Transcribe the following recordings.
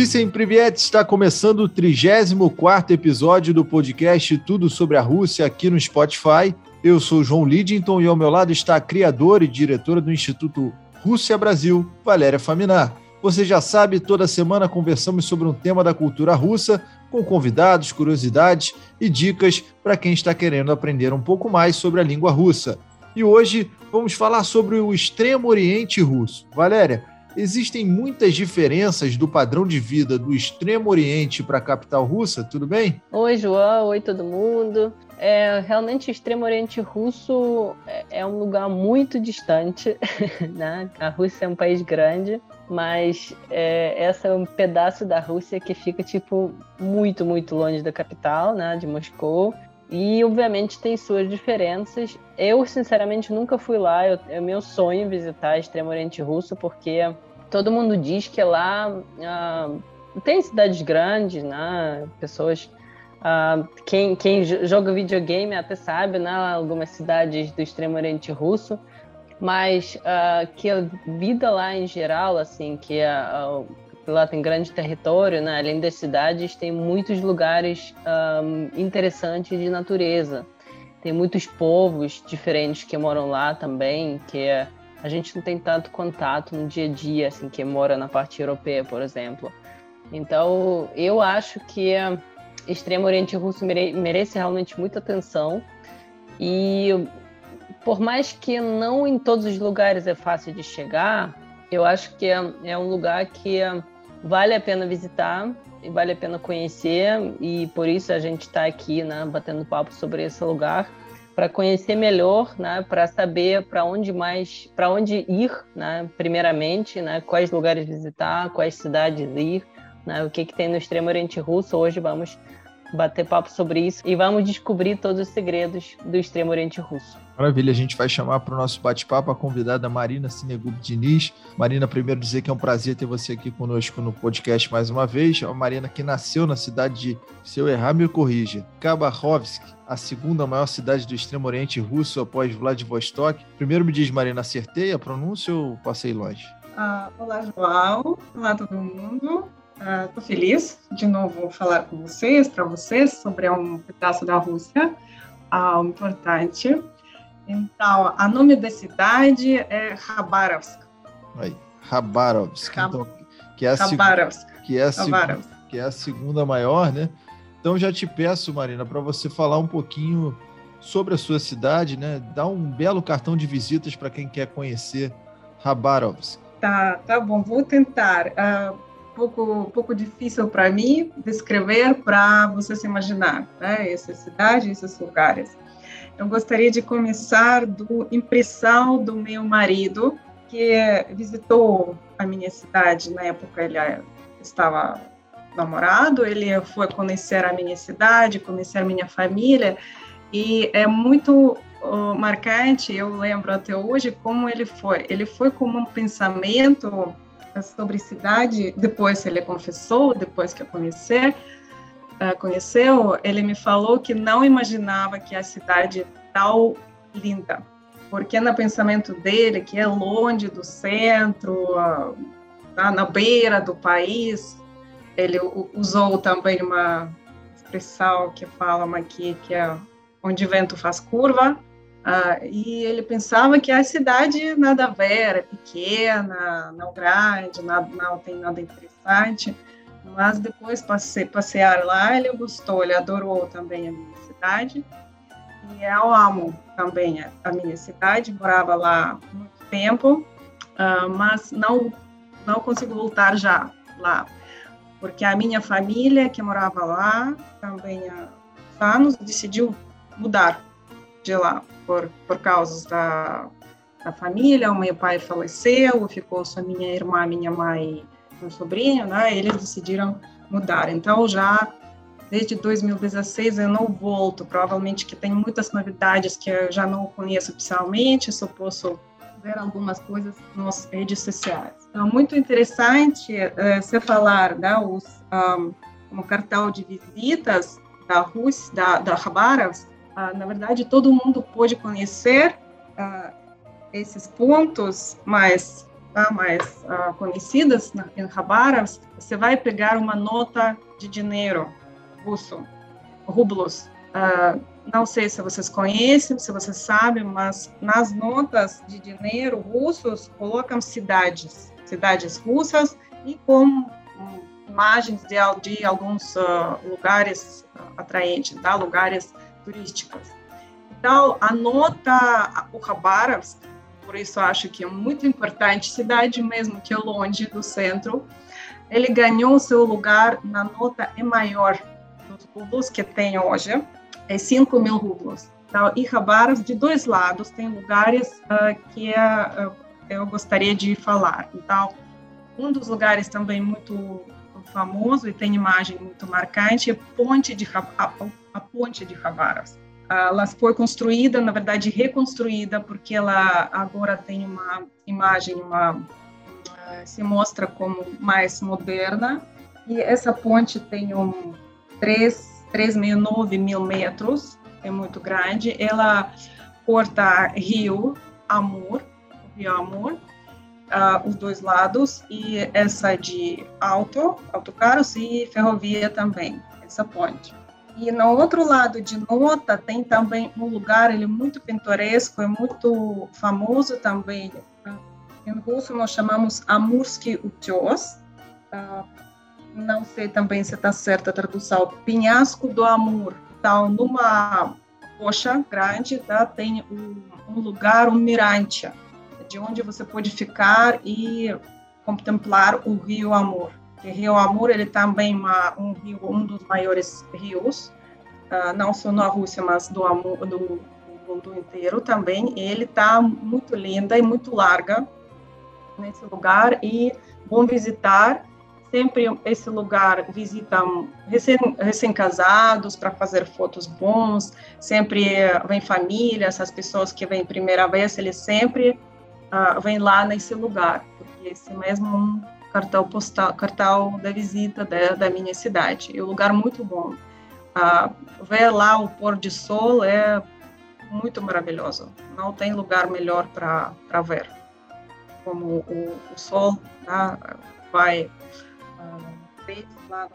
Vicem Privet está começando o 34 episódio do podcast Tudo sobre a Rússia aqui no Spotify. Eu sou João Lidington e ao meu lado está a criadora e diretora do Instituto Rússia Brasil, Valéria Faminar. Você já sabe, toda semana conversamos sobre um tema da cultura russa, com convidados, curiosidades e dicas para quem está querendo aprender um pouco mais sobre a língua russa. E hoje vamos falar sobre o Extremo Oriente Russo. Valéria, Existem muitas diferenças do padrão de vida do Extremo Oriente para a capital russa, tudo bem? Oi, João, oi todo mundo. É, realmente o Extremo Oriente Russo é, é um lugar muito distante, né? A Rússia é um país grande, mas é, essa é um pedaço da Rússia que fica tipo muito, muito longe da capital, né? De Moscou. E, obviamente, tem suas diferenças. Eu, sinceramente, nunca fui lá. Eu, é meu sonho visitar Extremo Oriente Russo, porque todo mundo diz que lá ah, tem cidades grandes, né? Pessoas. Ah, quem, quem joga videogame até sabe, né? Algumas cidades do Extremo Oriente Russo. Mas ah, que a vida lá em geral, assim, que a, lá tem grande território, né? além das cidades, tem muitos lugares um, interessantes de natureza. Tem muitos povos diferentes que moram lá também, que a gente não tem tanto contato no dia a dia, assim, que mora na parte europeia, por exemplo. Então, eu acho que Extremo Oriente Russo mere merece realmente muita atenção. E por mais que não em todos os lugares é fácil de chegar, eu acho que é, é um lugar que vale a pena visitar e vale a pena conhecer e por isso a gente está aqui, né, batendo papo sobre esse lugar para conhecer melhor, né, para saber para onde mais, para onde ir, né, primeiramente, né, quais lugares visitar, quais cidades ir, né, o que que tem no extremo Oriente Russo. Hoje vamos bater papo sobre isso e vamos descobrir todos os segredos do extremo Oriente Russo. Maravilha, a gente vai chamar para o nosso bate-papo a convidada Marina Sinegub Diniz. Marina, primeiro dizer que é um prazer ter você aqui conosco no podcast mais uma vez. A Marina que nasceu na cidade de, se eu errar, me corrija, Khabarovsk, a segunda maior cidade do extremo oriente russo após Vladivostok. Primeiro me diz, Marina, acertei a pronúncia ou passei longe? Ah, olá, João. Olá, todo mundo. Estou uh, feliz de novo falar com vocês, para vocês, sobre um pedaço da Rússia uh, importante. Então, a nome da cidade é Khabarovsk. Aí, Khabarovsk. Então, que, é a Khabarovsk. Que, é a que é a segunda maior, né? Então, já te peço, Marina, para você falar um pouquinho sobre a sua cidade, né? Dá um belo cartão de visitas para quem quer conhecer Khabarovsk. Tá, tá bom, vou tentar. Uh, pouco pouco difícil para mim descrever para você se imaginar, né? Essa cidade, esses lugares. Eu gostaria de começar do impressão do meu marido, que visitou a minha cidade na época ele estava namorado, ele foi conhecer a minha cidade, conhecer a minha família, e é muito marcante, eu lembro até hoje como ele foi. Ele foi com um pensamento sobre cidade, depois ele confessou, depois que eu conhecer, uh, conheceu, ele me falou que não imaginava que a cidade é tão linda, porque no pensamento dele, que é longe do centro, uh, tá na beira do país, ele usou também uma expressão que fala aqui que é onde o vento faz curva, uh, e ele pensava que a cidade nada a ver, é pequena, não grande, nada, não tem nada interessante, mas depois passe, passear lá, ele gostou, ele adorou também a minha cidade. E eu amo também a minha cidade, morava lá muito tempo, uh, mas não não consigo voltar já lá, porque a minha família que morava lá também há anos decidiu mudar de lá por por da, da família. O meu pai faleceu, ficou só minha irmã, minha mãe meu sobrinho, né, eles decidiram mudar. Então, já desde 2016 eu não volto, provavelmente que tem muitas novidades que eu já não conheço oficialmente, só posso ver algumas coisas nas redes sociais. Então, muito interessante uh, você falar, né, os, um, como cartão de visitas da Rússia, da, da Khabarovsk, uh, na verdade, todo mundo pode conhecer uh, esses pontos, mas tá, mais conhecidas na, em Khabarovsk, você vai pegar uma nota de dinheiro russo, rublos. Não sei se vocês conhecem, se vocês sabem, mas nas notas de dinheiro russos colocam cidades, cidades russas e com hum, imagens de, de alguns lugares atraentes, tá? lugares turísticos. Então, a nota, o Khabarovsk, por isso acho que é muito importante, cidade mesmo que é longe do centro, ele ganhou seu lugar na nota E maior dos rublos que tem hoje, é 5 mil rublos. Então, Khabarovsk, de dois lados, tem lugares uh, que uh, eu gostaria de falar. Então, um dos lugares também muito famoso e tem imagem muito marcante é Ponte de, a, Ponte de Khabarovsk. Ela foi construída, na verdade, reconstruída, porque ela agora tem uma imagem, uma se mostra como mais moderna. E essa ponte tem um 3, 3,9 mil metros, é muito grande. Ela corta Rio Amur, Rio Amur, uh, os dois lados, e essa de auto, autocarros e ferrovia também, essa ponte. E no outro lado de Nota tem também um lugar, ele é muito pintoresco, é muito famoso também. Em russo nós chamamos Amursky Utес. Uh, não sei também se está certa a tradução. Penhasco do Amur. Então, numa coxa grande, tá, tem um lugar, um mirante de onde você pode ficar e contemplar o Rio Amor. O Rio Amor ele também uma, um rio, um dos maiores rios, uh, não só na Rússia, mas do, Amur, do, do mundo inteiro também. Ele está muito linda e muito larga nesse lugar e bom visitar. Sempre esse lugar visitam recém-casados recém para fazer fotos bons, sempre vem famílias, as pessoas que vêm primeira vez, eles sempre uh, vem lá nesse lugar, porque esse mesmo é cartão postal, cartão da visita da, da minha cidade. É um lugar muito bom. Ver lá o pôr de sol é muito maravilhoso. Não tem lugar melhor para ver. Como o, o sol tá, vai uh, lá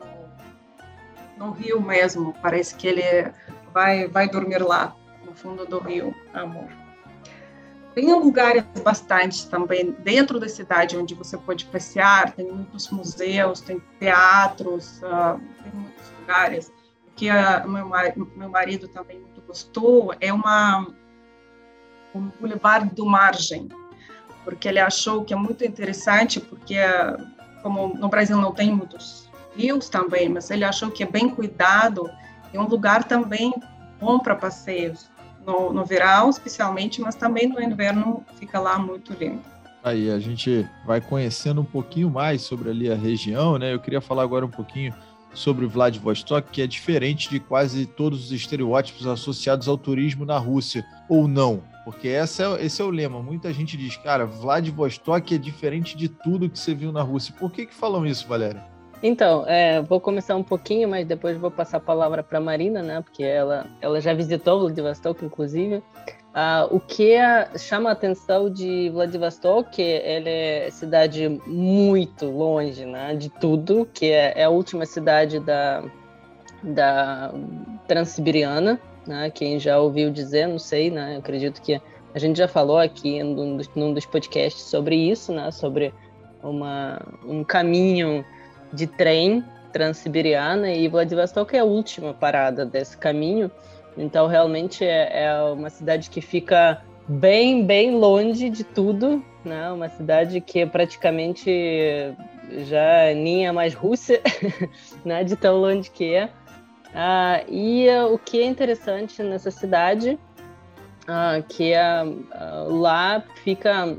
no, no rio mesmo. Parece que ele vai, vai dormir lá, no fundo do rio, amor. Tem lugares bastante também dentro da cidade onde você pode passear, tem muitos museus, tem teatros, uh, tem muitos lugares. que uh, meu, meu marido também muito gostou é uma um Boulevard do Margem, porque ele achou que é muito interessante, porque como no Brasil não tem muitos rios também, mas ele achou que é bem cuidado, é um lugar também bom para passeios no, no verão, especialmente, mas também no inverno fica lá muito lindo. Aí a gente vai conhecendo um pouquinho mais sobre ali a região, né? Eu queria falar agora um pouquinho sobre Vladivostok, que é diferente de quase todos os estereótipos associados ao turismo na Rússia, ou não? Porque esse é, esse é o lema. Muita gente diz, cara, Vladivostok é diferente de tudo que você viu na Rússia. Por que, que falam isso, Valéria? Então, é, vou começar um pouquinho, mas depois vou passar a palavra para Marina, né? Porque ela, ela já visitou Vladivostok, inclusive. Ah, o que chama a atenção de Vladivostok, ela é cidade muito longe, né? De tudo, que é, é a última cidade da, da Transiberiana, né? Quem já ouviu dizer, não sei, né? Eu acredito que a gente já falou aqui num dos, num dos podcasts sobre isso, né? Sobre uma, um caminho de trem transiberiana e Vladivostok é a última parada desse caminho. Então, realmente é, é, uma cidade que fica bem, bem longe de tudo, né? Uma cidade que é praticamente já nem é mais Rússia, né? De tão longe que é. Ah, e uh, o que é interessante nessa cidade uh, que uh, lá fica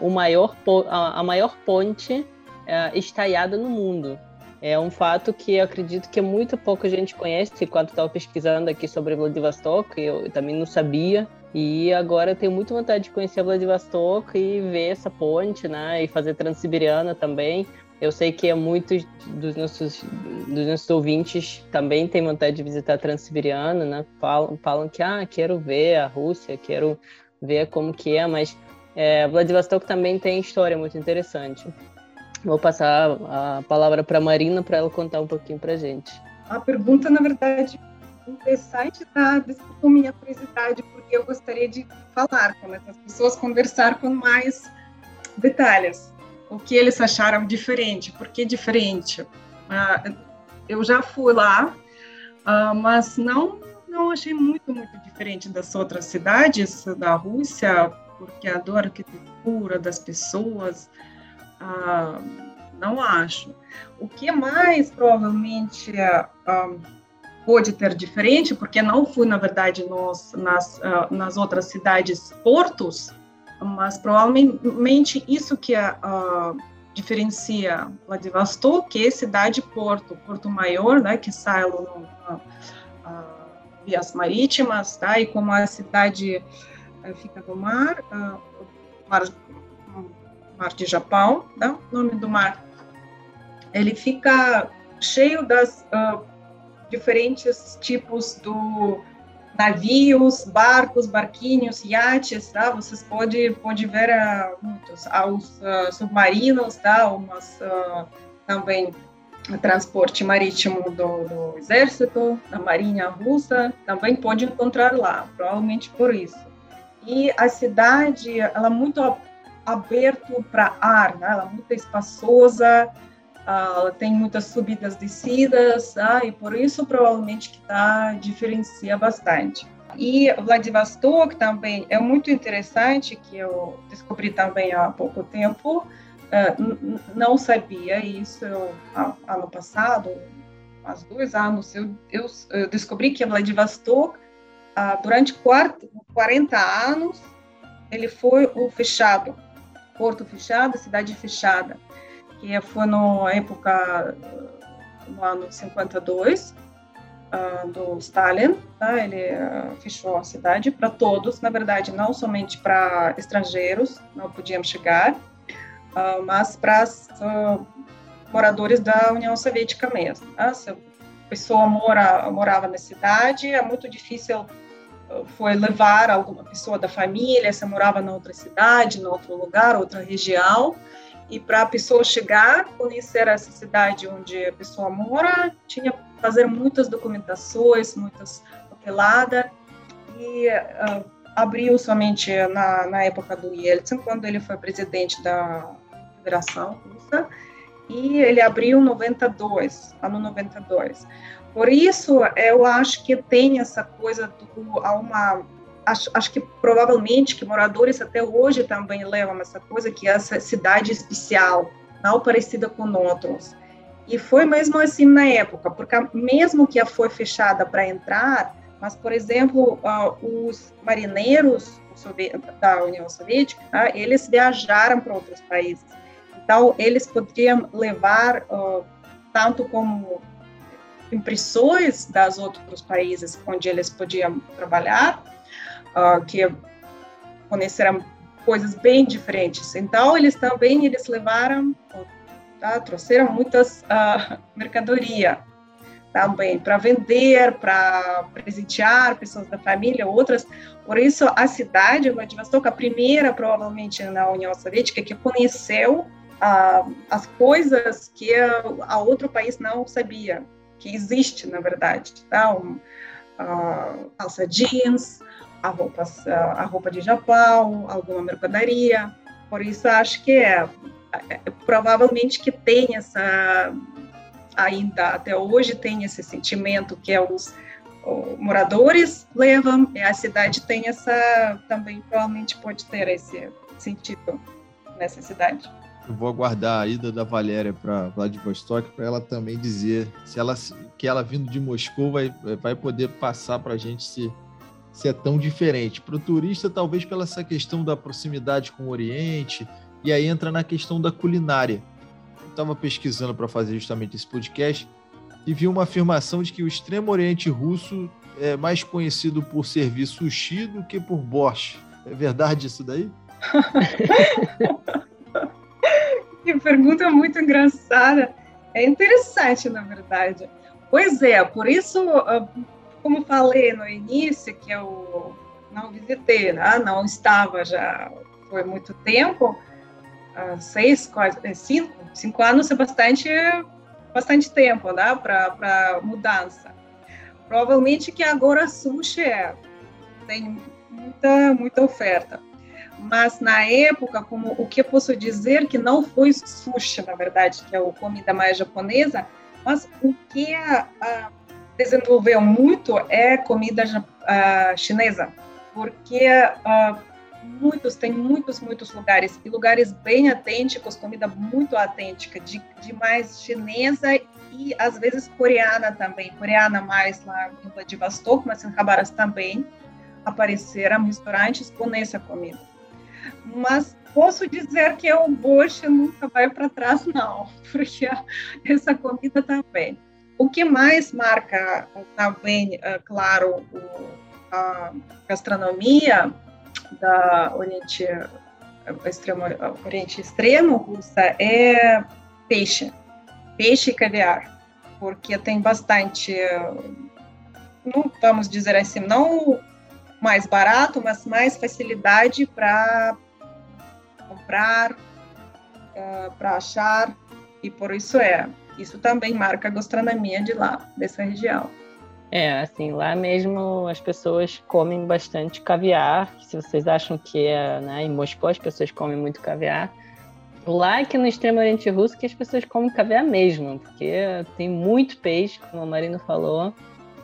o maior a maior ponte é, estaiada no mundo. É um fato que eu acredito que muito pouca gente conhece. Enquanto estava pesquisando aqui sobre Vladivostok, eu também não sabia. E agora tenho muita vontade de conhecer Vladivostok e ver essa ponte, né? E fazer Transiberiana também. Eu sei que muitos dos nossos, dos nossos ouvintes também têm vontade de visitar Transiberiana, né? Falam, falam que, ah, quero ver a Rússia, quero ver como que é, mas É, Vladivostok também tem história muito interessante. Vou passar a palavra para a Marina para ela contar um pouquinho para gente. A pergunta, na verdade, interessante da desculpa minha curiosidade, porque eu gostaria de falar com essas pessoas, conversar com mais detalhes. O que eles acharam diferente, por que diferente. Uh, eu já fui lá, uh, mas não não achei muito, muito diferente das outras cidades da Rússia, porque adoro a arquitetura das pessoas, uh, não acho. O que mais provavelmente pode ter diferente, porque não fui, na verdade, nos, nas, uh, nas outras cidades portos, mas provavelmente isso que uh, diferencia Vladivostok, que é cidade-porto, Porto Maior, né, que sai no, uh, vias marítimas, tá, e como a cidade uh, fica no mar, mar, mar de Japão, tá, nome do mar, ele fica cheio das diferentes tipos do navios, barcos, barquinhos, iates, tá? Vocês podem pode ver uh, muitos, aos uh, submarinos, tá? Umas uh, também transporte marítimo do, do, exército, da marinha russa, também pode encontrar lá, provavelmente por isso. E a cidade, ela é muito aberta para ar, né? Ela é muito espaçosa, Uh, tem muitas subidas descidas, tá? e por isso provavelmente que tá, diferencia bastante. E Vladivostok também é muito interessante, que eu descobri também há pouco tempo, uh, não sabia isso eu, ano passado, há dois anos, eu, eu, eu descobri que Vladivostok, durante 40 anos, ele foi o fechado, porto fechado, cidade fechada que foi na época, no ano 52, uh, ah, do Stalin, tá? ele uh, fechou a cidade para todos, na verdade, não somente para estrangeiros, não podiam chegar, uh, mas para moradores da União Soviética mesmo. Tá? Se a pessoa mora, morava na cidade, é muito difícil foi levar alguma pessoa da família, se morava na outra cidade, em outro lugar, outra região, e para a pessoa chegar, conhecer essa cidade onde a pessoa mora, tinha que fazer muitas documentações, muitas papeladas, e uh, abriu somente na, na época do Yeltsin, quando ele foi presidente da Federação Russa, e ele abriu em 92, ano 92. Por isso, eu acho que tem essa coisa do, há uma acho, acho que provavelmente que moradores até hoje também levam essa coisa que é essa cidade especial, não parecida com outros. E foi mesmo assim na época, porque mesmo que foi fechada para entrar, mas, por exemplo, os marinheiros da União Soviética, uh, eles viajaram para outros países. Então, eles podiam levar uh, tanto como impressões das outros países onde eles podiam trabalhar, uh, que conheceram coisas bem diferentes. Então, eles também eles levaram, tá, trouxeram muitas uh, mercadoria também para vender, para presentear pessoas da família, outras. Por isso, a cidade, Vladivostok, a primeira, provavelmente, na União Soviética, que conheceu uh, as coisas que a outro país não sabia que existe, na verdade. Tá? Um, uh, calça jeans, a roupa, a roupa de Japão, alguma mercadoria. Por isso, acho que é, é, provavelmente que tem essa, ainda até hoje, tem esse sentimento que é os moradores levam, e a cidade tem essa, também provavelmente pode ter esse sentido nessa cidade. Eu vou aguardar a ida da Valéria para Vladivostok para ela também dizer se ela que ela vindo de Moscou vai, vai poder passar para a gente se se é tão diferente. Para o turista, talvez pela essa questão da proximidade com o Oriente, e aí entra na questão da culinária. Eu estava pesquisando para fazer justamente esse podcast e vi uma afirmação de que o Extremo Oriente Russo é mais conhecido por servir sushi do que por borscht. É verdade isso daí? que pergunta muito engraçada. É interessante, na verdade. Pois é, por isso ah, como falei no início, que eu não visitei, né? não estava já foi muito tempo, seis, quase é, cinco, cinco anos é bastante, bastante tempo, né, para mudança. Provavelmente que agora sushi é, tem muita, muita oferta. Mas na época, como o que eu posso dizer que não foi sushi, na verdade, que é a comida mais japonesa, mas o que a desenvolveu muito é comida uh, chinesa, porque uh, muitos, tem muitos, muitos lugares, e lugares bem autênticos, comida muito autêntica, de, de mais chinesa e às vezes coreana também, coreana mais lá em Vladivostok, mas em Khabarovsk também apareceram restaurantes com essa comida. Mas posso dizer que o boche nunca vai para trás, não, porque essa comida também. O que mais marca também, é, claro, a gastronomia da Oriente Extremo, Oriente Extremo russa é peixe, peixe e caviar, porque tem bastante, não vamos dizer assim, não mais barato, mas mais facilidade para comprar, uh, para achar, e por isso é. Isso também marca a gastronomia de lá, dessa região. É, assim, lá mesmo as pessoas comem bastante caviar. Se vocês acham que é, né, em Moscou as pessoas comem muito caviar, lá aqui no extremo oriente russo que as pessoas comem caviar mesmo, porque tem muito peixe, como a Marina falou,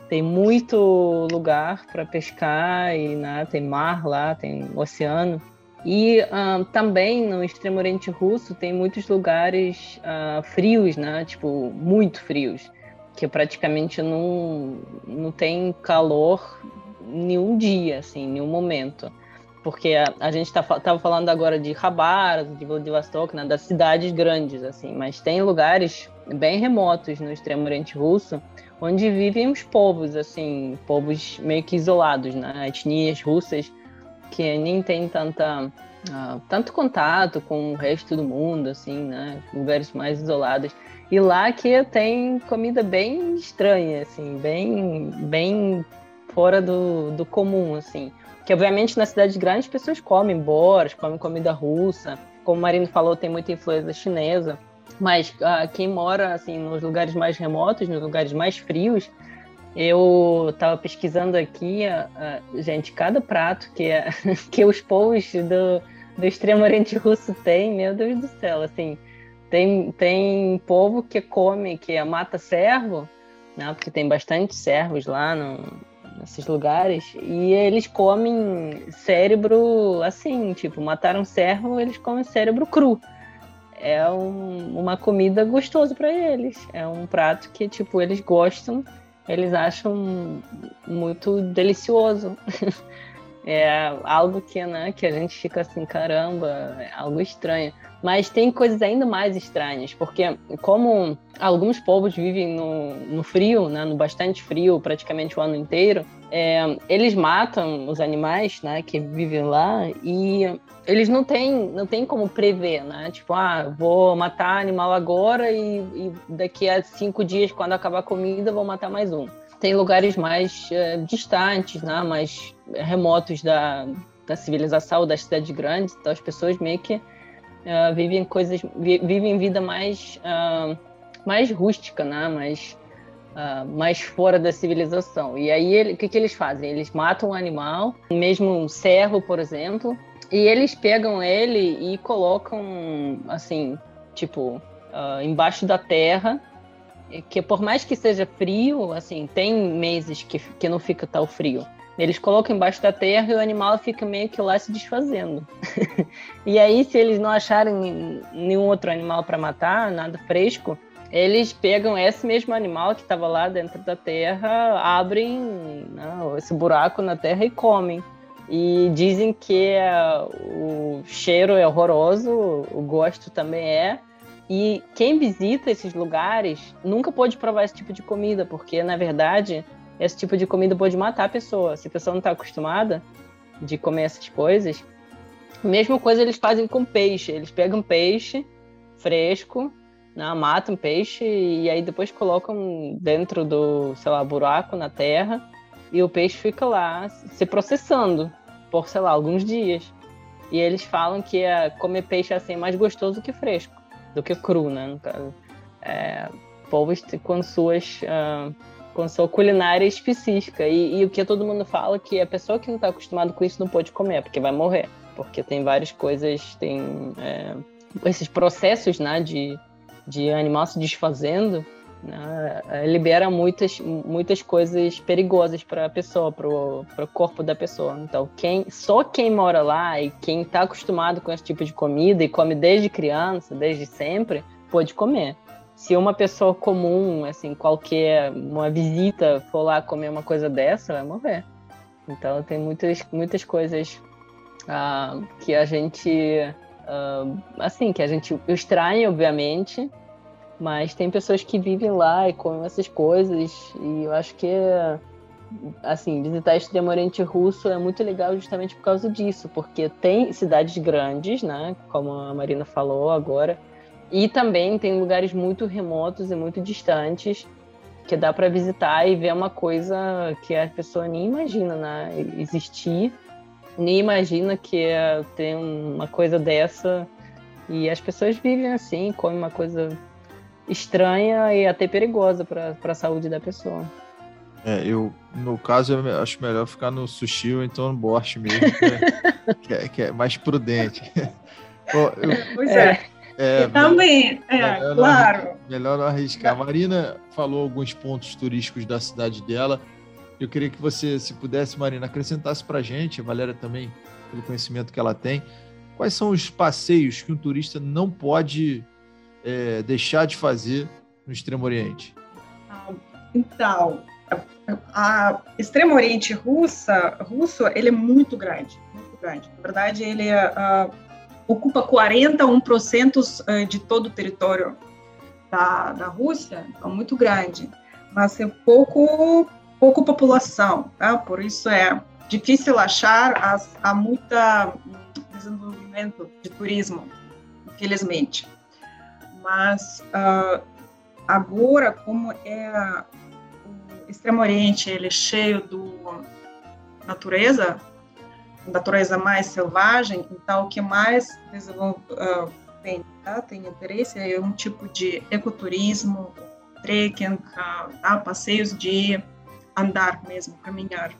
tem muito lugar para pescar e né, tem mar lá, tem oceano. E uh, também no extremo oriente russo tem muitos lugares uh, frios, né? Tipo, muito frios, que praticamente não, não tem calor nenhum dia, assim, nenhum momento. Porque a, a gente tá, falando agora de Khabarovsk, de Vladivostok, né? Das cidades grandes, assim. Mas tem lugares bem remotos no extremo oriente russo onde vivem os povos, assim, povos meio que isolados, né? Etnias russas que nem tem tanta uh, tanto contato com o resto do mundo, assim, né? Lugares mais isolados. E lá que tem comida bem estranha, assim, bem, bem fora do, do comum, assim. Que obviamente na cidade grande as pessoas comem boras, comem comida russa. Como o Marino falou, tem muita influência chinesa. Mas uh, quem mora assim nos lugares mais remotos, nos lugares mais frios, eu estava pesquisando aqui, uh, gente, cada prato que, que os povos do, do extremo oriente russo têm, meu Deus do céu, assim, tem, tem povo que come, que é mata servo, né, porque tem bastante servos lá no, nesses lugares, e eles comem cérebro assim, tipo, mataram servo, eles comem cérebro cru. É um, uma comida gostosa para eles. É um prato que, tipo, eles gostam eles acham muito delicioso. é algo que, né, que a gente fica assim, caramba, é algo estranho. Mas tem coisas ainda mais estranhas, porque como alguns povos vivem no, no frio, né, no bastante frio, praticamente o ano inteiro, é, eles matam os animais né, que vivem lá e eles não têm, não têm como prever, né? Tipo, ah, vou matar animal agora e, e daqui a cinco dias, quando acabar a comida, vou matar mais um. Tem lugares mais é, distantes, né, mais remotos da, da civilização, das cidades grandes, então as pessoas meio que uh, vivem coisas, vi, vivem vida mais, uh, mais rústica, né? mais, uh, mais fora da civilização. E aí ele, o que, que eles fazem? Eles matam um animal, mesmo um cervo, por exemplo, e eles pegam ele e colocam assim, tipo, embaixo da terra que por mais que seja frio, assim, tem meses que, que não fica tal frio. Eles colocam embaixo da terra e o animal fica meio que lá se desfazendo. e aí, se eles não acharem nenhum outro animal para matar, nada fresco, eles pegam esse mesmo animal que estava lá dentro da terra, abrem né, esse buraco na terra e comem. E dizem que o cheiro é horroroso, o gosto também é. E quem visita esses lugares nunca pode provar esse tipo de comida, porque na verdade esse tipo de comida pode matar a pessoa. Se a pessoa não está acostumada de comer essas coisas, mesma coisa eles fazem com peixe. Eles pegam peixe fresco, né, matam peixe e aí depois colocam dentro do, sei lá, buraco na terra e o peixe fica lá se processando por, sei lá, alguns dias. E eles falam que é, comer peixe assim é mais gostoso que fresco, do que cru, né? No caso. É, povos com suas uh, com sua culinária específica e, e, o que todo mundo fala é que a pessoa que não está acostumada com isso não pode comer porque vai morrer porque tem várias coisas tem é, esses processos né de de animal se desfazendo né, libera muitas muitas coisas perigosas para a pessoa para o corpo da pessoa então quem só quem mora lá e quem está acostumado com esse tipo de comida e come desde criança desde sempre pode comer se uma pessoa comum, assim, qualquer, uma visita for lá comer uma coisa dessa, vai morrer. Então tem muitas, muitas coisas uh, que a gente, uh, assim, que a gente estranha, obviamente, mas tem pessoas que vivem lá e comem essas coisas e eu acho que assim, visitar Extremo Oriente Russo é muito legal justamente por causa disso, porque tem cidades grandes, né, como a Marina falou agora, e também tem lugares muito remotos e muito distantes que dá para visitar e ver uma coisa que a pessoa nem imagina né, existir, nem imagina que é, tem uma coisa dessa. E as pessoas vivem assim, comem uma coisa estranha e até perigosa para a saúde da pessoa. É, eu, no caso, eu acho melhor ficar no sushi ou então no borscht mesmo, que é, que é, que é mais prudente. Pô, eu, pois é. é. É, também, é, melhor claro. Não, melhor não arriscar. A Marina falou alguns pontos turísticos da cidade dela. Eu queria que você, se pudesse, Marina, acrescentasse para a gente, a Valéria também, pelo conhecimento que ela tem, quais são os passeios que um turista não pode é, deixar de fazer no Extremo Oriente? Ah, então, a Extremo Oriente russa, russo, ele é muito grande, muito grande. Na verdade, ele uh, ocupa 41% eh, de todo o território da, da Rússia, então muito grande, mas é pouco pouco população, tá? Por isso é difícil achar as, há muita desenvolvimento de turismo, infelizmente. Mas uh, agora, como é o Extremo Oriente, ele é cheio do natureza, natureza mais selvagem, então o que mais uh, tem, tá? tem interesse é um tipo de ecoturismo, trekking, tá? passeios de andar mesmo, caminhar,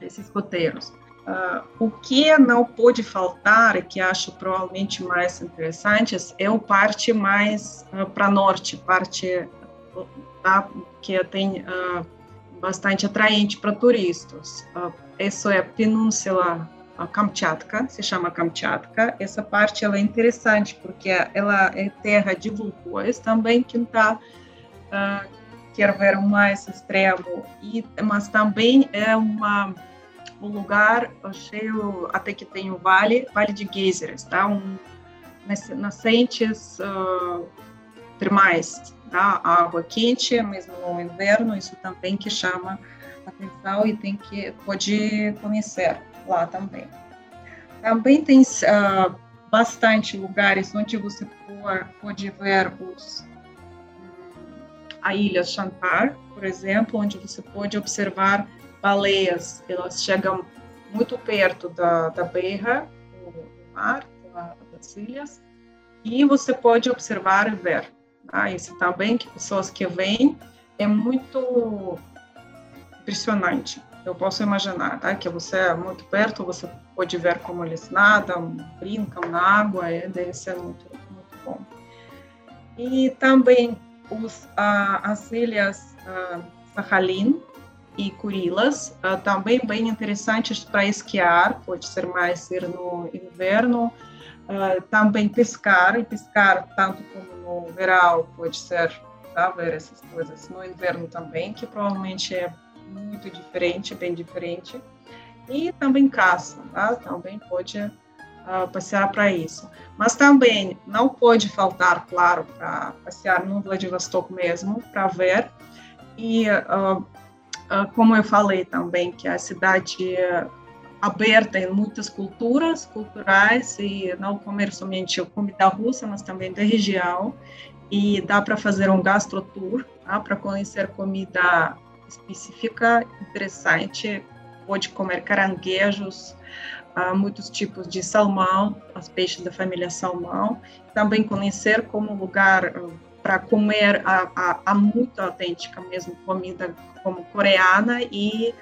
esses roteiros. Uh, o que não pode faltar, que acho provavelmente mais interessante, é o parte mais uh, para norte, parte tá? que tem uh, bastante atraente para turistas. isso é a Península Kamchatka, se chama Kamchatka. Essa parte ela é interessante porque ela é terra de vulcões também que está uh, quer ver mais extremo. E mas também é uma um lugar cheio até que tem o vale vale de geysers tá? Um nascentes uh, termais tá? Água quente mesmo no inverno isso também que chama atenção e tem que pode conhecer lá também. Também tem uh, bastante lugares onde você pode ver os, a ilha Chantar, por exemplo, onde você pode observar baleias. Elas chegam muito perto da, da beira do mar, das ilhas, e você pode observar e ver. Tá? Isso também que pessoas que vêm é muito impressionante eu posso imaginar, tá? Que você é muito perto, você pode ver como eles nadam, brincam na água, e deve ser muito, muito bom. E também os, ah, as ilhas ah, Sakhalin e Kurilas, também bem interessantes para esquiar, pode ser mais ir no inverno, ah, também pescar, e pescar tanto como no verão, pode ser tá, essas coisas no inverno também, que provavelmente é muito diferente, bem diferente. E também caça, tá? também pode uh, passear para isso. Mas também não pode faltar, claro, para passear no Vladivostok mesmo, para ver. E, uh, uh, como eu falei também, que a cidade é aberta em muitas culturas culturais e não comer somente comida russa, mas também da região. E dá para fazer um gastrotour, tá? para conhecer comida específica, interessante, pode comer caranguejos, há muitos tipos de salmão, os peixes da família salmão. Também conhecer como lugar uh, para comer a, a, a, muito autêntica mesmo comida como coreana e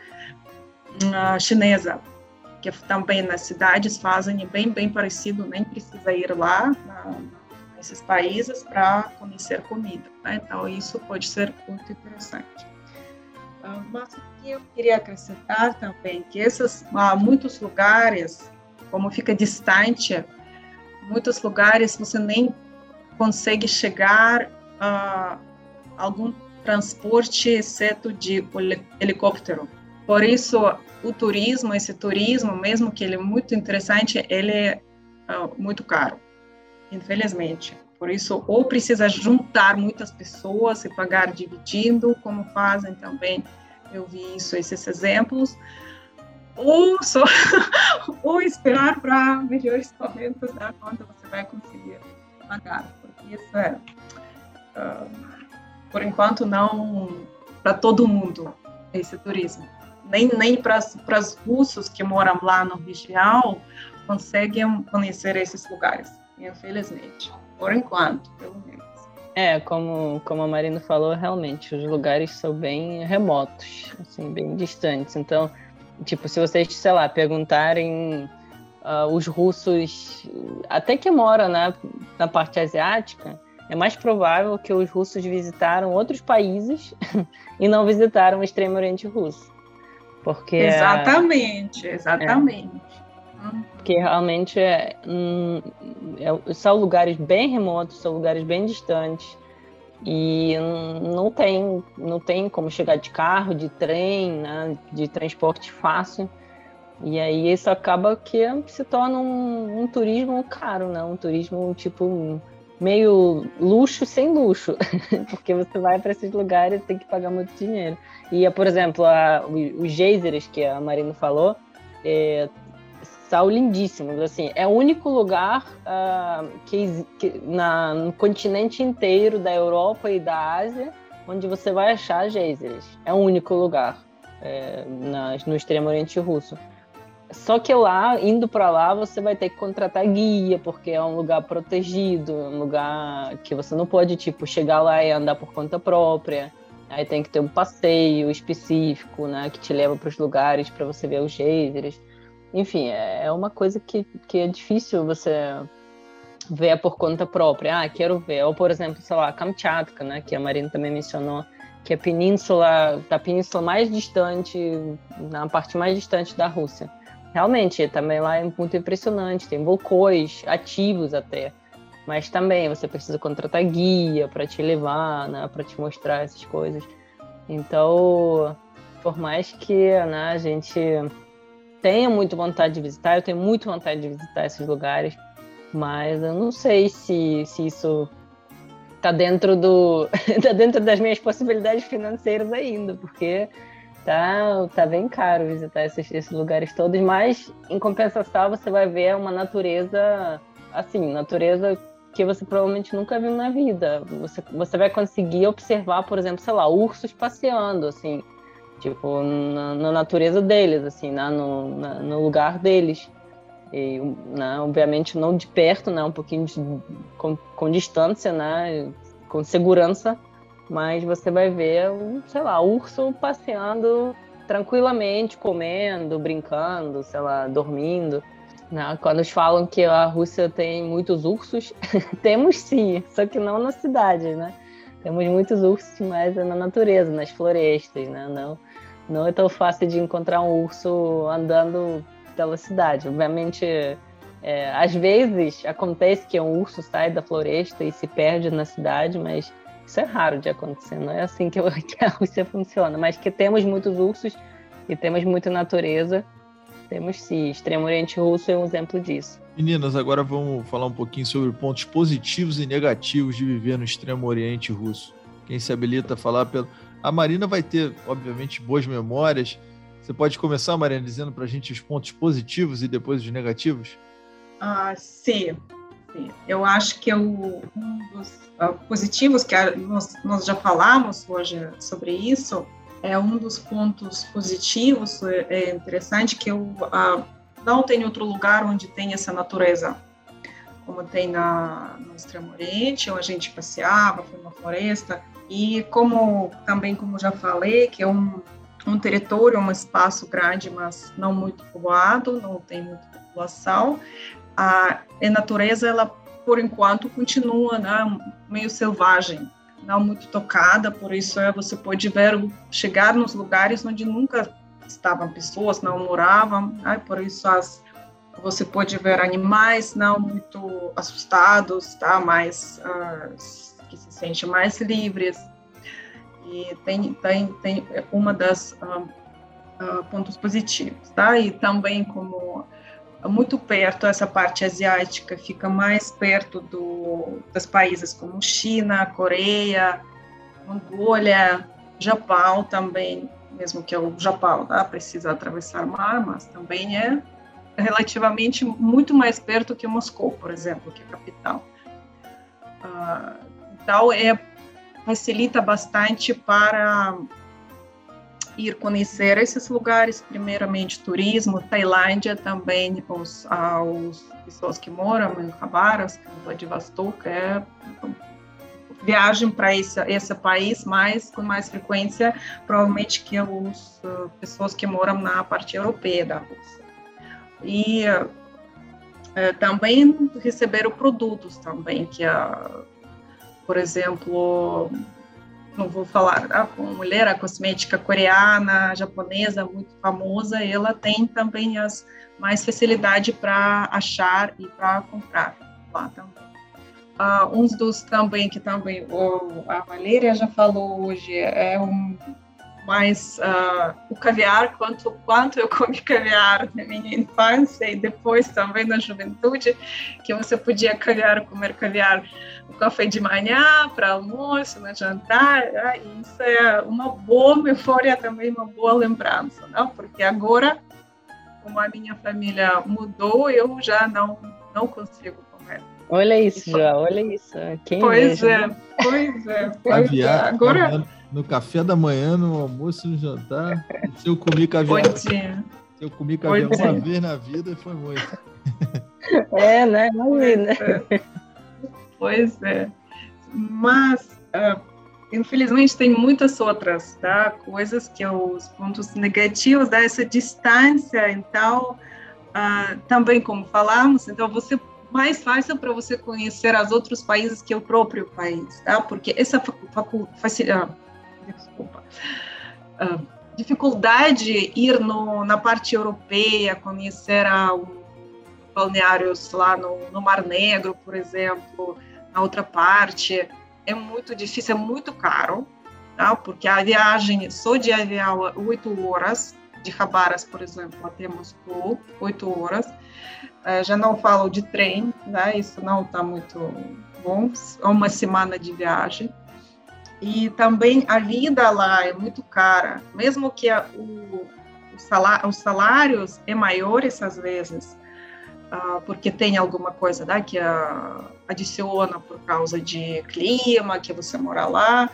uh, chinesa, que também nas cidades fazem bem bem parecido, nem precisa ir lá na, nesses países para conhecer comida. Né? Então isso pode ser muito interessante. Uh, mas eu queria acrescentar também que esses há muitos lugares, como fica distante, muitos lugares você nem consegue chegar a algum transporte exceto de helicóptero. Por isso, o turismo, esse turismo, mesmo que ele é muito interessante, ele é uh, muito caro, infelizmente. Por isso, ou precisa juntar muitas pessoas e pagar dividindo, como fazem também, eu vi isso, esses exemplos, ou só ou esperar para melhores momentos da conta você vai conseguir pagar, porque isso é, uh, por enquanto, não para todo mundo esse turismo. Nem, nem para os russos que moram lá no região conseguem conhecer esses lugares, infelizmente por enquanto, pelo menos. É, como, como a Marina falou, realmente, os lugares são bem remotos, assim, bem distantes. Então, tipo, se vocês, sei lá, perguntarem uh, os russos, até que moram na, na parte asiática, é mais provável que os russos visitaram outros países e não visitaram o Extremo Oriente Russo. Porque exatamente, exatamente. Porque realmente é, é, são lugares bem remotos, são lugares bem distantes e não tem não tem como chegar de carro, de trem, né, de transporte fácil. E aí isso acaba que se torna um, um turismo caro, né? Um turismo tipo meio luxo sem luxo, porque você vai para esses lugares e tem que pagar muito dinheiro. E, por exemplo, a, os geysers que a Marina falou, é, sal lindíssimos. Assim, é o único lugar uh, que, que na, no continente inteiro da Europa e da Ásia onde você vai achar geysers. É o único lugar é, na, no extremo oriente russo. Só que lá, indo para lá, você vai ter que contratar guia, porque é um lugar protegido, um lugar que você não pode, tipo, chegar lá e andar por conta própria. Aí tem que ter um passeio específico, né, que te leva para os lugares para você ver os geysers enfim, é, é uma coisa que, que é difícil você ver por conta própria. Ah, quero ver. Ou, por exemplo, sei lá, Kamchatka, né, que a Marina também mencionou, que é a península, da península mais distante, na parte mais distante da Rússia. Realmente, também lá é muito impressionante, tem vulcões ativos até. Mas também você precisa contratar guia para te levar, né, para te mostrar essas coisas. Então, por mais que né, a gente tenho muito vontade de visitar, eu tenho muito vontade de visitar esses lugares, mas eu não sei se, se isso tá dentro do tá dentro das minhas possibilidades financeiras ainda, porque tá tá bem caro visitar esses, esses lugares todos, mas em compensação você vai ver uma natureza assim, natureza que você provavelmente nunca viu na vida. Você, você vai conseguir observar, por exemplo, sei lá, ursos passeando, assim, tipo, na, na natureza deles, assim, né? no, na, no lugar deles. E, né? obviamente não de perto, né? Um pouquinho de, com, com distância, né? Com segurança, mas você vai ver, sei lá, urso passeando tranquilamente, comendo, brincando, sei lá, dormindo. Né? Quando eles falam que a Rússia tem muitos ursos, temos sim, só que não na cidade, né? Temos muitos ursos, mas é na natureza, nas florestas, né? Não, não é tão fácil de encontrar um urso andando pela cidade. Obviamente, é, às vezes acontece que um urso sai da floresta e se perde na cidade, mas isso é raro de acontecer. Não é assim que, que a Rússia funciona. Mas que temos muitos ursos e temos muita natureza, temos sim. Extremo Oriente Russo é um exemplo disso. Meninas, agora vamos falar um pouquinho sobre pontos positivos e negativos de viver no Extremo Oriente Russo. Quem se habilita a falar pelo. A Marina vai ter, obviamente, boas memórias. Você pode começar, Marina, dizendo para a gente os pontos positivos e depois os negativos? Ah, sim. Eu acho que um dos uh, positivos, que nós, nós já falamos hoje sobre isso, é um dos pontos positivos, é, é interessante que eu, uh, não tem outro lugar onde tem essa natureza como tem na, no Extremo Oriente, onde a gente passeava, foi uma floresta, e como também, como já falei, que é um, um território, um espaço grande, mas não muito povoado, não tem muita população, a, a natureza, ela, por enquanto, continua né, meio selvagem, não muito tocada, por isso é, você pode ver, chegar nos lugares onde nunca estavam pessoas, não moravam, né, por isso as você pode ver animais não muito assustados, tá? Mais uh, que se sentem mais livres. E tem tem tem uma das uh, uh, pontos positivos, tá? E também como muito perto essa parte asiática fica mais perto do dos países como China, Coreia, Mongólia, Japão também, mesmo que o Japão tá? precisa atravessar mar, mas também é relativamente muito mais perto que Moscou, por exemplo, que é a capital. Uh, então, é, facilita bastante para ir conhecer esses lugares, primeiramente turismo, Tailândia também, os, as pessoas que moram em Khabarovsk, Vladivostok, é viagem para esse, esse país mais com mais frequência, provavelmente que as uh, pessoas que moram na parte europeia da Rússia. E é, também receberam produtos também, que, a, por exemplo, não vou falar, a mulher, a cosmética coreana, japonesa, muito famosa, ela tem também as mais facilidade para achar e para comprar lá também. Uh, uns dos também que também o, a Valéria já falou hoje é um mas uh, o caviar, quanto, quanto eu comi caviar na minha infância e depois também na juventude, que você podia caviar, comer caviar no café de manhã, para almoço, no jantar, né? isso é uma boa memória também, uma boa lembrança, não? porque agora, como a minha família mudou, eu já não, não consigo comer. Olha isso, já, olha isso. Quem pois, é, pois é, pois caviar, é. Agora no café da manhã, no almoço, no jantar. Se eu comi caviar. Se eu comi caviar Pode uma vez na vida, foi muito. É, né? Imagina. É. Pois é. Mas, uh, infelizmente, tem muitas outras tá? coisas que os pontos negativos dessa distância. Então, uh, também, como falamos, então você mais fácil para você conhecer os outros países que o próprio país, tá? Porque essa facu, desculpa, uh, dificuldade ir no, na parte europeia, conhecer a, balneários lá no, no Mar Negro, por exemplo, na outra parte, é muito difícil, é muito caro, tá? porque a viagem só de avião é oito horas, de Rabaras, por exemplo, até Moscou, oito horas. Uh, já não falo de trem, né? isso não está muito bom, é uma semana de viagem. E também a vida lá é muito cara, mesmo que a, o, o os salários é maiores às vezes, uh, porque tem alguma coisa né, que uh, adiciona por causa de clima, que você mora lá,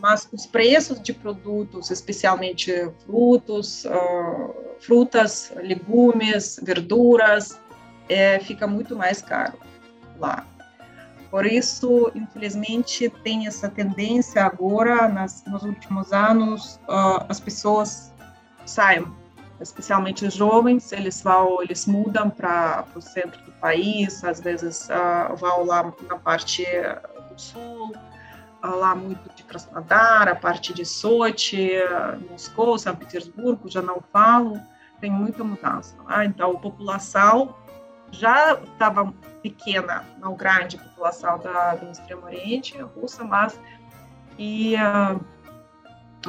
mas os preços de produtos, especialmente frutos, uh, frutas, legumes, verduras, é, fica muito mais caro lá. Por isso, infelizmente, tem essa tendência agora, nas, nos últimos anos, uh, as pessoas saem, especialmente os jovens, eles vão, eles mudam para o centro do país, às vezes uh, vão lá na parte do sul, uh, lá muito de Krasnodar, a parte de Sochi, Moscou, São Petersburgo, já não falo, tem muita mudança. Né? Então, a população já estava pequena, não grande, população da, do Extremo Oriente, russa, mas e uh,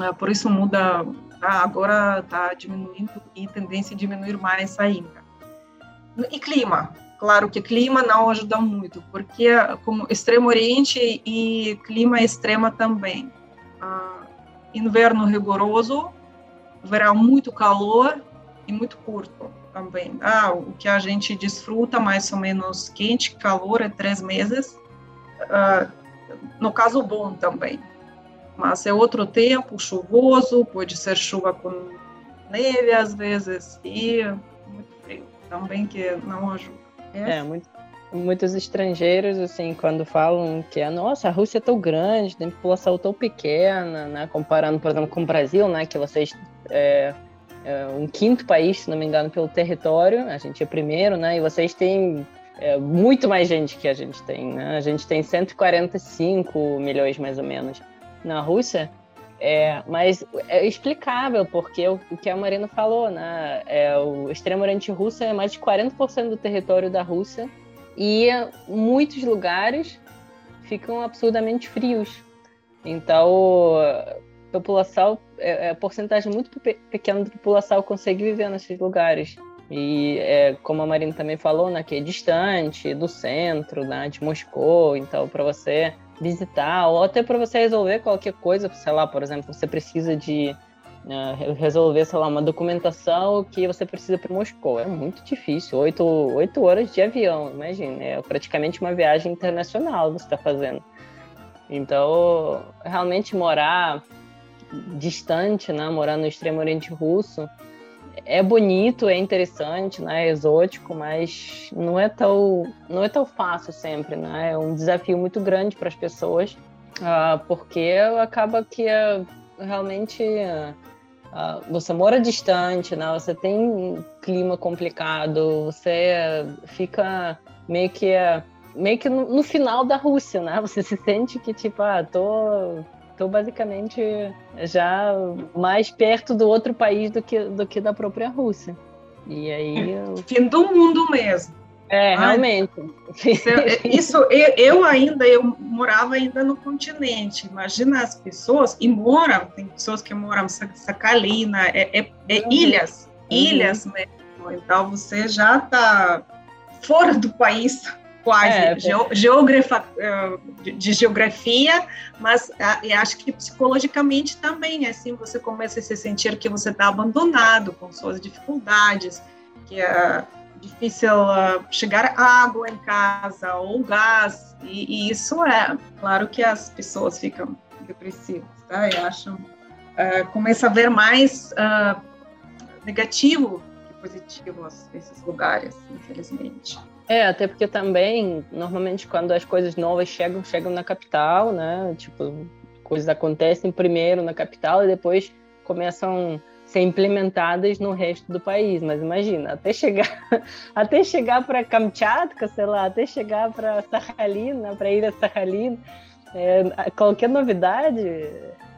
uh, por isso muda, tá? agora está diminuindo e tendência a diminuir mais ainda. E clima, claro que clima não ajuda muito, porque como Extremo Oriente e clima extrema também. Uh, inverno rigoroso, verão muito calor e muito curto também. Ah, o que a gente desfruta mais ou menos quente, calor, é três meses. Ah, no caso, bom também. Mas é outro tempo, chuvoso, pode ser chuva com neve às vezes e muito frio. também que não ajuda. É, muito, muitos estrangeiros, assim, quando falam que a nossa, a Rússia é tão grande, tem população tão pequena, né, comparando, por exemplo, com o Brasil, né, que vocês é, é um quinto país, se não me engano, pelo território, a gente é primeiro, né, e vocês têm é, muito mais gente que a gente tem, né, a gente tem 145 milhões, mais ou menos, na Rússia, é, mas é explicável, porque o, o que a Marina falou, né? É, o extremo oriente russo é mais de 40% do território da Rússia. E muitos lugares ficam absurdamente frios. Então, população, é, é, a porcentagem muito pequena da população consegue viver nesses lugares. E é, como a Marina também falou, né, que é distante do centro, né, de Moscou, então para você visitar ou até para você resolver qualquer coisa, sei lá, por exemplo, você precisa de uh, resolver, sei lá, uma documentação que você precisa para Moscou. É muito difícil, oito, oito horas de avião, imagina, é praticamente uma viagem internacional você está fazendo. Então, realmente morar distante, né, morar no extremo oriente russo, é bonito, é interessante, né? É exótico, mas não é tão não é tão fácil sempre, né? É um desafio muito grande para as pessoas, uh, porque acaba que uh, realmente uh, você mora distante, né? Você tem clima complicado, você fica meio que meio que no, no final da Rússia, né? Você se sente que tipo, ah, tô Estou basicamente já mais perto do outro país do que, do que da própria Rússia. E aí. Eu... Fim do mundo mesmo. É, realmente. Isso, eu, eu, ainda, eu morava ainda no continente. Imagina as pessoas, e moram, tem pessoas que moram em Sacalina, é, é, é uhum. ilhas, uhum. ilhas mesmo. Então você já está fora do país quase é, eh, de geografia, mas acho que psicologicamente também, assim, você começa a se sentir que você está abandonado com suas dificuldades, que é difícil ah, chegar água em casa ou gás, e, e isso é, claro que as pessoas ficam depressivas, tá? E acham, uh, começa a ver mais uh, negativo que positivo esses lugares, infelizmente. É, até porque também, normalmente, quando as coisas novas chegam, chegam na capital, né? Tipo, coisas acontecem primeiro na capital e depois começam a ser implementadas no resto do país. Mas imagina, até chegar, até chegar para Kamchatka, sei lá, até chegar para Sakhalin, para ilha Sakhalin, é, qualquer novidade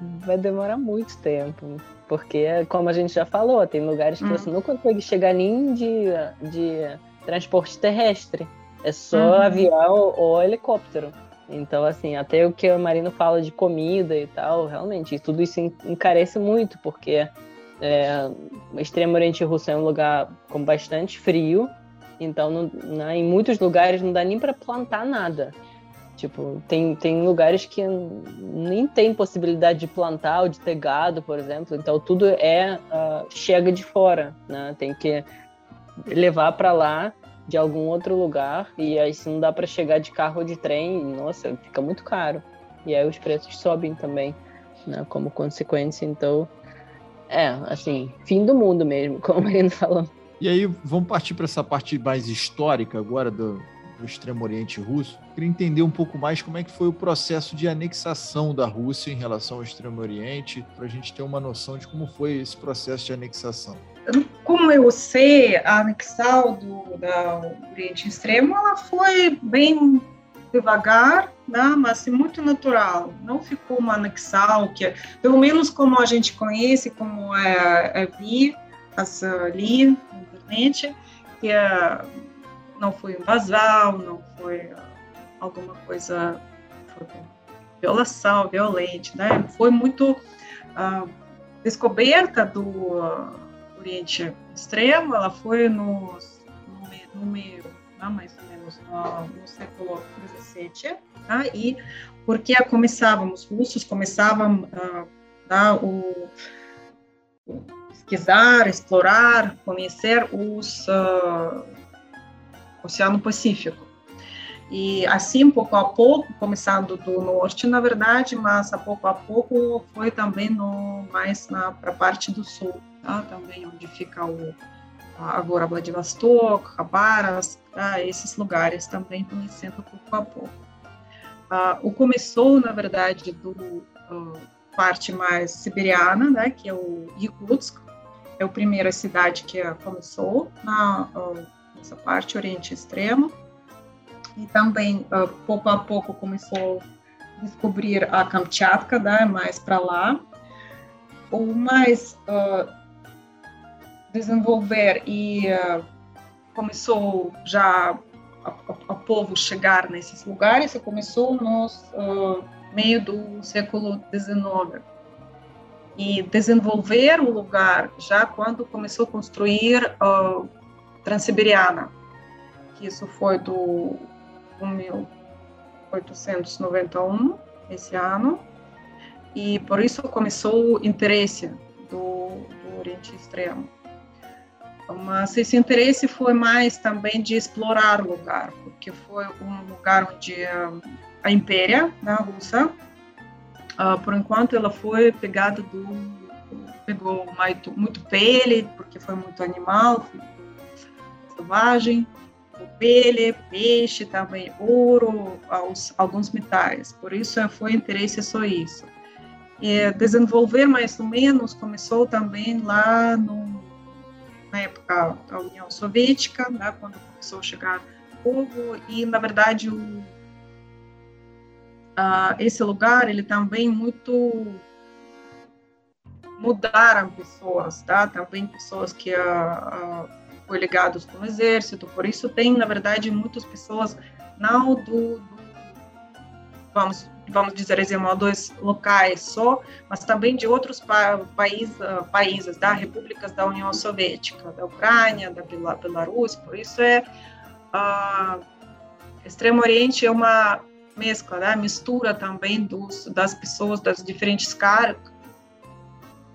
vai demorar muito tempo. Porque, como a gente já falou, tem lugares que hum. você não consegue chegar nem de, de transporte terrestre. É só uhum. avião ou helicóptero. Então, assim, até o que o Marino fala de comida e tal, realmente, tudo isso encarece muito, porque é, o Extremo Oriente Russo é um lugar com bastante frio, então não, né, em muitos lugares não dá nem para plantar nada. Tipo, tem, tem lugares que nem tem possibilidade de plantar ou de ter gado, por exemplo, então tudo é uh, chega de fora, né? Tem que levar para lá de algum outro lugar e aí se não dá para chegar de carro ou de trem, nossa, fica muito caro. E aí os preços sobem também, né, como consequência. Então, é, assim, fim do mundo mesmo, como o Marino falou. E aí, vamos partir para essa parte mais histórica agora do, do Extremo Oriente Russo. Queria entender um pouco mais como é que foi o processo de anexação da Rússia em relação ao Extremo Oriente, para a gente ter uma noção de como foi esse processo de anexação como eu sei, a anexal do da Oriente Extremo, ela foi bem devagar, né, mas muito natural. Não ficou uma anexal que, pelo menos como a gente conhece, como é, é vi as, ali na internet, que é, não foi invasão, não foi alguma coisa, foi violação, violente, né? Foi muito uh, descoberta do uh, Oriente Extremo, ela foi no, no, meio, né, mais ou menos no, no século XVII, tá? e porque começavam, os russos começavam a uh, o, pesquisar, explorar, conhecer os uh, Oceano Pacífico. E assim, pouco a pouco, começando do norte, na verdade, mas a pouco a pouco foi também no, mais para a parte do sul, tá? também onde fica o, agora Vladivostok, Khabarovsk, tá? esses lugares também conhecendo pouco a pouco. Uh, o começou, na verdade, do uh, parte mais siberiana, né, que é o Yakutsk, é a primeira cidade que começou na uh, nessa parte Oriente Extremo, e também pouco a pouco começou a descobrir a Kamchatka, né, mais para lá. O mais desenvolver e começou já a, a, povo chegar nesses lugares e começou no uh, meio do século XIX. E desenvolver o lugar já quando começou a construir uh, Transiberiana, que isso foi do 1891, esse ano, e por isso começou o interesse do, do Oriente Extremo. Mas esse interesse foi mais também de explorar o lugar, porque foi um lugar onde a Impéria, né, Rússia, uh, por enquanto ela foi pegada do pegou muito, muito pele, porque foi muito animal, selvagem, pele, peixe, também ouro, aos, alguns metais. Por isso foi interesse só isso. E desenvolver mais ou menos começou também lá no na época da União Soviética, né, quando começou a chegar povo, e na verdade o, uh, esse lugar ele também muito mudaram pessoas, tá? Também pessoas que uh, uh, foi ligados com o exército, por isso tem na verdade muitas pessoas não do, do vamos vamos dizer assim, dois locais só, mas também de outros pa país, uh, países, da repúblicas da União Soviética, da Ucrânia, da Belarus, por isso é uh, Extremo Oriente é uma mescla, né? mistura também dos, das pessoas das diferentes caras,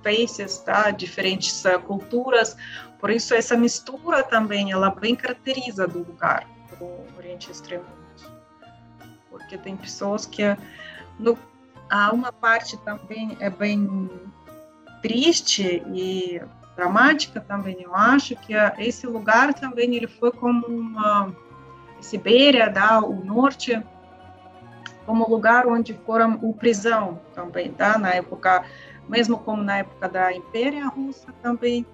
faces, tá? diferentes uh, culturas, por isso essa mistura também ela bem caracteriza do lugar, do Oriente Extremo porque tem pessoas que no, há uma parte também é bem triste e dramática também eu acho que esse lugar também ele foi como uma Sibéria da o norte como lugar onde foram o prisão também tá? Na época mesmo como na época da Impéria Russa também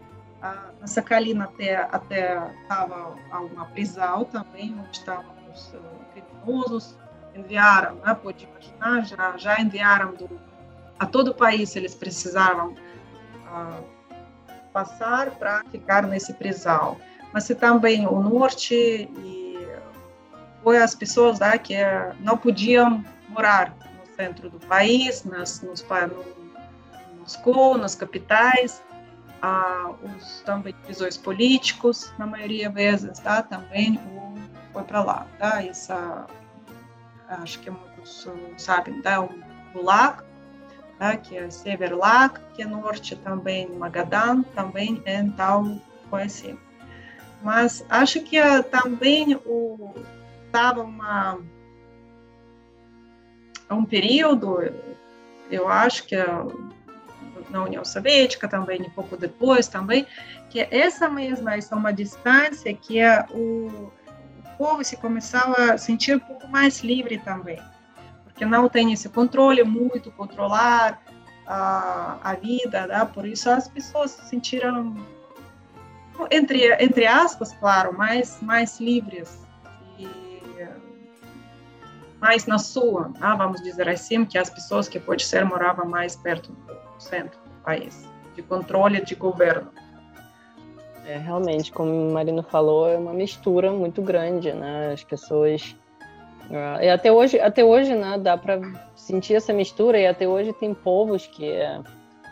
a, na Sakhalina até até estava uma prisão também onde estavam os uh, criminosos enviaram, né, pode imaginar, já, já enviaram do, a todo o país, eles precisavam uh, passar para ficar nesse prisão. Mas também o norte e foi as pessoas né, que uh, não podiam morar no centro do país, nas, nos, no Moscou, nas capitais, uh, os também prisões políticos, na maioria vezes, tá, também foi para lá, tá, essa acho que muitos sabem, tá? o Bulak, tá? que é Severlak, que é norte também, Magadan, também é tal coisa Mas acho que uh, também o estava uma um período, eu acho que uh, na União Soviética também, um pouco depois também, que essa mesma, essa é uma distância que é o povo se começava a sentir um pouco mais livre também, porque não tem esse controle muito, controlar a, a vida, né? por isso as pessoas se sentiram, entre, entre aspas, claro, mais, mais livres mais na sua, né? vamos dizer assim, que as pessoas que pode ser moravam mais perto do centro do país, de controle de governo. É, realmente, como o Marino falou, é uma mistura muito grande, né? As pessoas. Uh, e até hoje, até hoje, né, dá para sentir essa mistura, e até hoje tem povos que,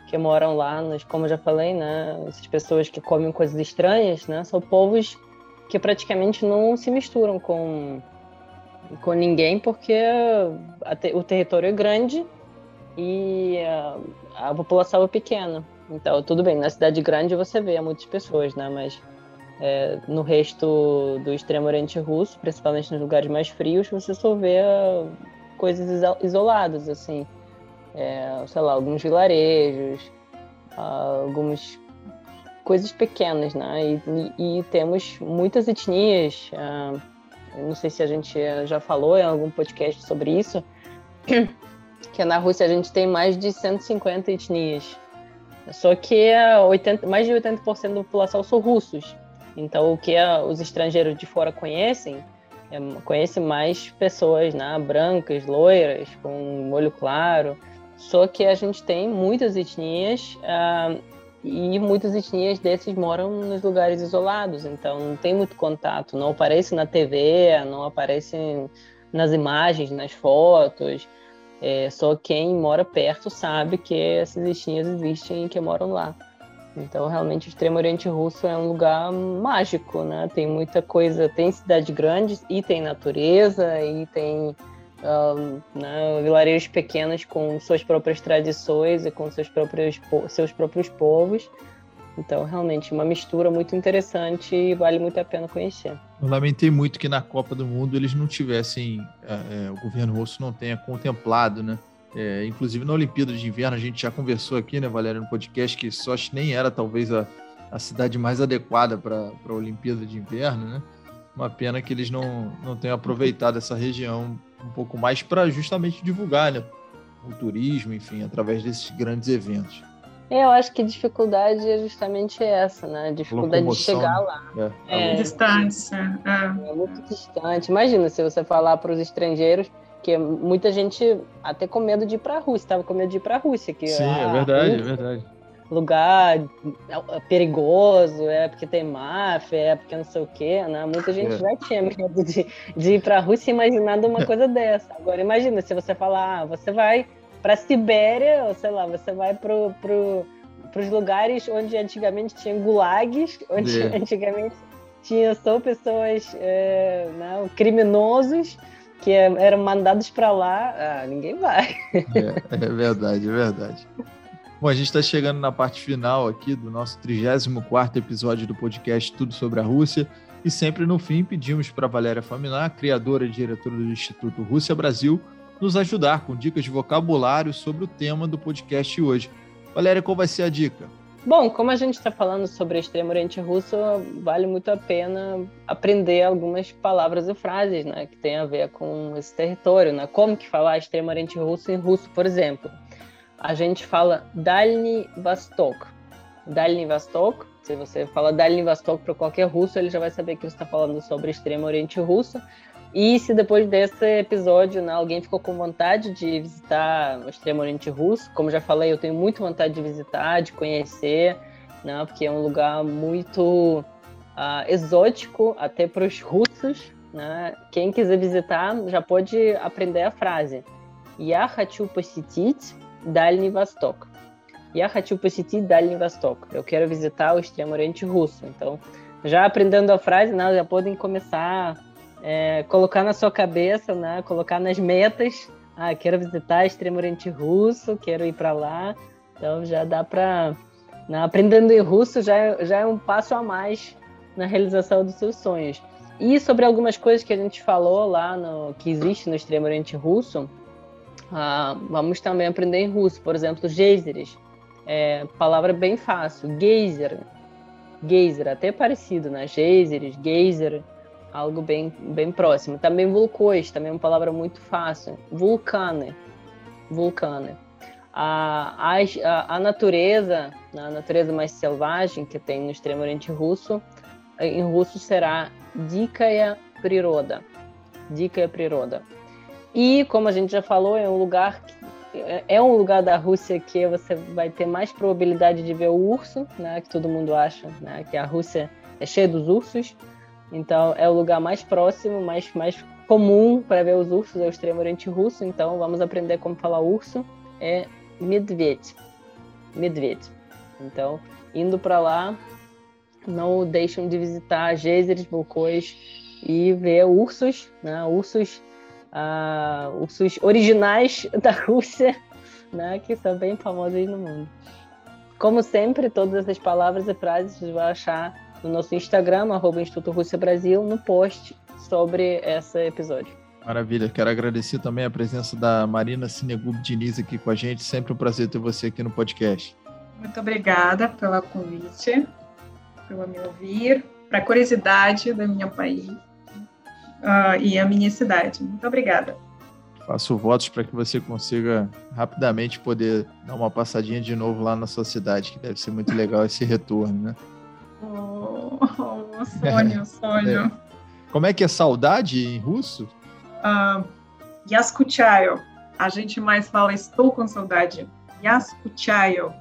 que moram lá, nos, como eu já falei, né? Essas pessoas que comem coisas estranhas, né? São povos que praticamente não se misturam com, com ninguém, porque o território é grande e a, a população é pequena. Então, tudo bem, na cidade grande você vê muitas pessoas, né? Mas é, no resto do extremo oriente russo, principalmente nos lugares mais frios, você só vê uh, coisas isoladas, assim. É, sei lá, alguns vilarejos, uh, alguns coisas pequenas, né? E, e, temos muitas etnias. Uh, não sei se a gente já falou em algum podcast sobre isso, que na Rússia a gente tem mais de 150 etnias. Só que 80, mais de 80% da população são russos. Então, o que os estrangeiros de fora conhecem, é, conhecem mais pessoas né, brancas, loiras, com olho claro. Só que a gente tem muitas etnias uh, e muitas etnias desses moram nos lugares isolados, então não tem muito contato, não aparece na TV, não aparece nas imagens, nas fotos. É, só quem mora perto sabe que essas etnias existem e que moram lá. Então, realmente, o Extremo Oriente Russo é um lugar mágico, né? Tem muita coisa, tem cidades grandes e tem natureza e tem um, né, vilarejos pequenos com suas próprias tradições e com seus próprios, seus próprios povos. Então, realmente, uma mistura muito interessante e vale muito a pena conhecer. Eu lamentei muito que na Copa do Mundo eles não tivessem, é, é, o governo russo não tenha contemplado, né? É, inclusive na Olimpíada de Inverno, a gente já conversou aqui, né, Valéria, no podcast, que Sochi nem era talvez a, a cidade mais adequada para a Olimpíada de Inverno, né? Uma pena que eles não, não tenham aproveitado essa região um pouco mais para justamente divulgar né, o turismo, enfim, através desses grandes eventos. É, eu acho que a dificuldade é justamente essa, né? A dificuldade de chegar lá. Né? É, é distância. É. é muito distante. Imagina se você falar para os estrangeiros que muita gente até com medo de ir para a Rússia, estava com medo de ir para a Rússia. Que, Sim, é ah, é verdade, Rússia, é verdade. Lugar é perigoso, é porque tem máfia, é porque não sei o quê, né? Muita gente é. já tinha medo de, de ir para a Rússia imaginando uma coisa dessa. Agora imagina se você falar, ah, você vai para Sibéria, ou sei lá, você vai para pro, os lugares onde antigamente tinha gulags, onde é. antigamente tinha só pessoas, é, não, criminosos que eram mandados para lá, ah, ninguém vai. É, é verdade, é verdade. Bom, a gente está chegando na parte final aqui do nosso 34 episódio do podcast Tudo sobre a Rússia. E sempre no fim pedimos para Valéria Faminar, criadora e diretora do Instituto Rússia Brasil, nos ajudar com dicas de vocabulário sobre o tema do podcast hoje. Valéria, qual vai ser a dica? Bom, como a gente está falando sobre extremo Oriente Russo, vale muito a pena aprender algumas palavras e frases, né, que tem a ver com esse território, né? Como que falar extremo Oriente Russo em russo, por exemplo? A gente fala Dalny Vostok. Dalny Vostok, se você fala Dalny Vostok para qualquer russo, ele já vai saber que você está falando sobre extremo Oriente Russo. E se depois desse episódio né, alguém ficou com vontade de visitar o Extremo Oriente Russo, como já falei, eu tenho muito vontade de visitar, de conhecer, né, porque é um lugar muito uh, exótico até para os russos. Né? Quem quiser visitar já pode aprender a frase Я хочу посетить Дальний Восток. Я хочу посетить Дальний Восток. Eu quero visitar o Extremo Oriente Russo. Então, já aprendendo a frase, né, já podem começar é, colocar na sua cabeça, né? Colocar nas metas. Ah, quero visitar Extremo Oriente Russo, quero ir para lá. Então já dá para, né? aprendendo em russo já já é um passo a mais na realização dos seus sonhos. E sobre algumas coisas que a gente falou lá no que existe no Extremo Oriente Russo, ah, vamos também aprender em russo. Por exemplo, geysers, é, palavra bem fácil, geyser, geyser, até parecido, né? Geysers, geyser algo bem, bem próximo. Também vulcões, também é uma palavra muito fácil. Vulcane, vulcane. A, a, a natureza, a natureza mais selvagem que tem no extremo oriente russo, em russo será Dikaya Priroda. Dikaya Priroda. E, como a gente já falou, é um lugar é, é um lugar da Rússia que você vai ter mais probabilidade de ver o urso, né, que todo mundo acha, né, que a Rússia é cheia dos ursos. Então é o lugar mais próximo, mais, mais comum para ver os ursos, é o extremo oriente russo. Então vamos aprender como falar urso. É Medved. Medved. Então, indo para lá, não deixem de visitar geysers, vulcões e ver ursos, né? ursos, uh, ursos originais da Rússia, né? que são bem famosos no mundo. Como sempre, todas essas palavras e frases você vai achar no nosso Instagram, arroba Instituto Rússia Brasil, no post sobre esse episódio. Maravilha, quero agradecer também a presença da Marina Sinegub Diniz aqui com a gente. Sempre um prazer ter você aqui no podcast. Muito obrigada pelo convite. por me ouvir, para a curiosidade do meu país uh, e a minha cidade. Muito obrigada. Faço votos para que você consiga rapidamente poder dar uma passadinha de novo lá na sua cidade, que deve ser muito legal esse retorno, né? Oh, oh sonho, sonho. É. Como é que é saudade em russo? Uh, Yaskutchayo. A gente mais fala estou com saudade. Yaskutchayo.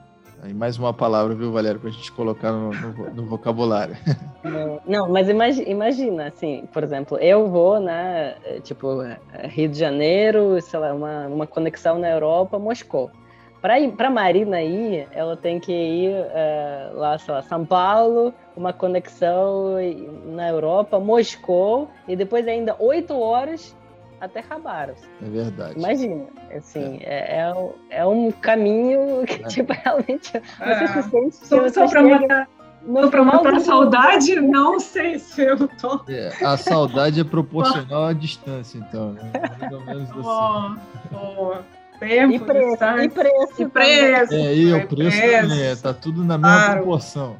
Aí mais uma palavra, viu, Valério, para a gente colocar no, no, no vocabulário. Não, não, mas imagina, imagina, assim, por exemplo, eu vou, né, tipo, Rio de Janeiro, sei lá, uma, uma conexão na Europa, Moscou. Para Marina ir, ela tem que ir uh, lá, sei lá, São Paulo, uma conexão na Europa, Moscou, e depois ainda oito horas até Khabarovsk. É verdade. Imagina, assim, é, é, é um caminho que, é. tipo, realmente você é. se sente... Só, só para matar, só para matar a saudade, não sei se eu tô... É, a saudade é proporcional à distância, então, né? Mais ou menos assim. Oh, Tempo, e preço, e preço. E preço. É, e o preço, preço também, é, tá tudo na mesma claro. proporção.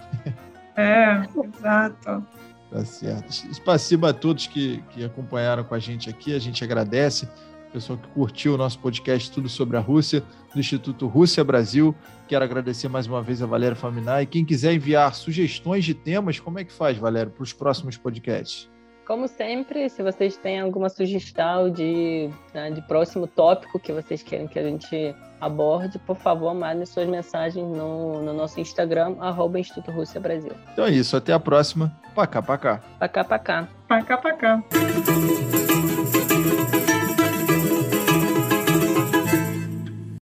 É, exato. Tá certo. Spasiba a todos que, que acompanharam com a gente aqui, a gente agradece. Pessoal que curtiu o nosso podcast Tudo sobre a Rússia, do Instituto Rússia Brasil. Quero agradecer mais uma vez a Valéria Faminar. E quem quiser enviar sugestões de temas, como é que faz, Valéria, para os próximos podcasts? Como sempre, se vocês têm alguma sugestão de, né, de próximo tópico que vocês querem que a gente aborde, por favor, mandem suas mensagens no, no nosso Instagram, arroba Instituto Rússia Brasil. Então é isso, até a próxima. Pacá, pacá. Pacá, pacá. Pacá, pacá.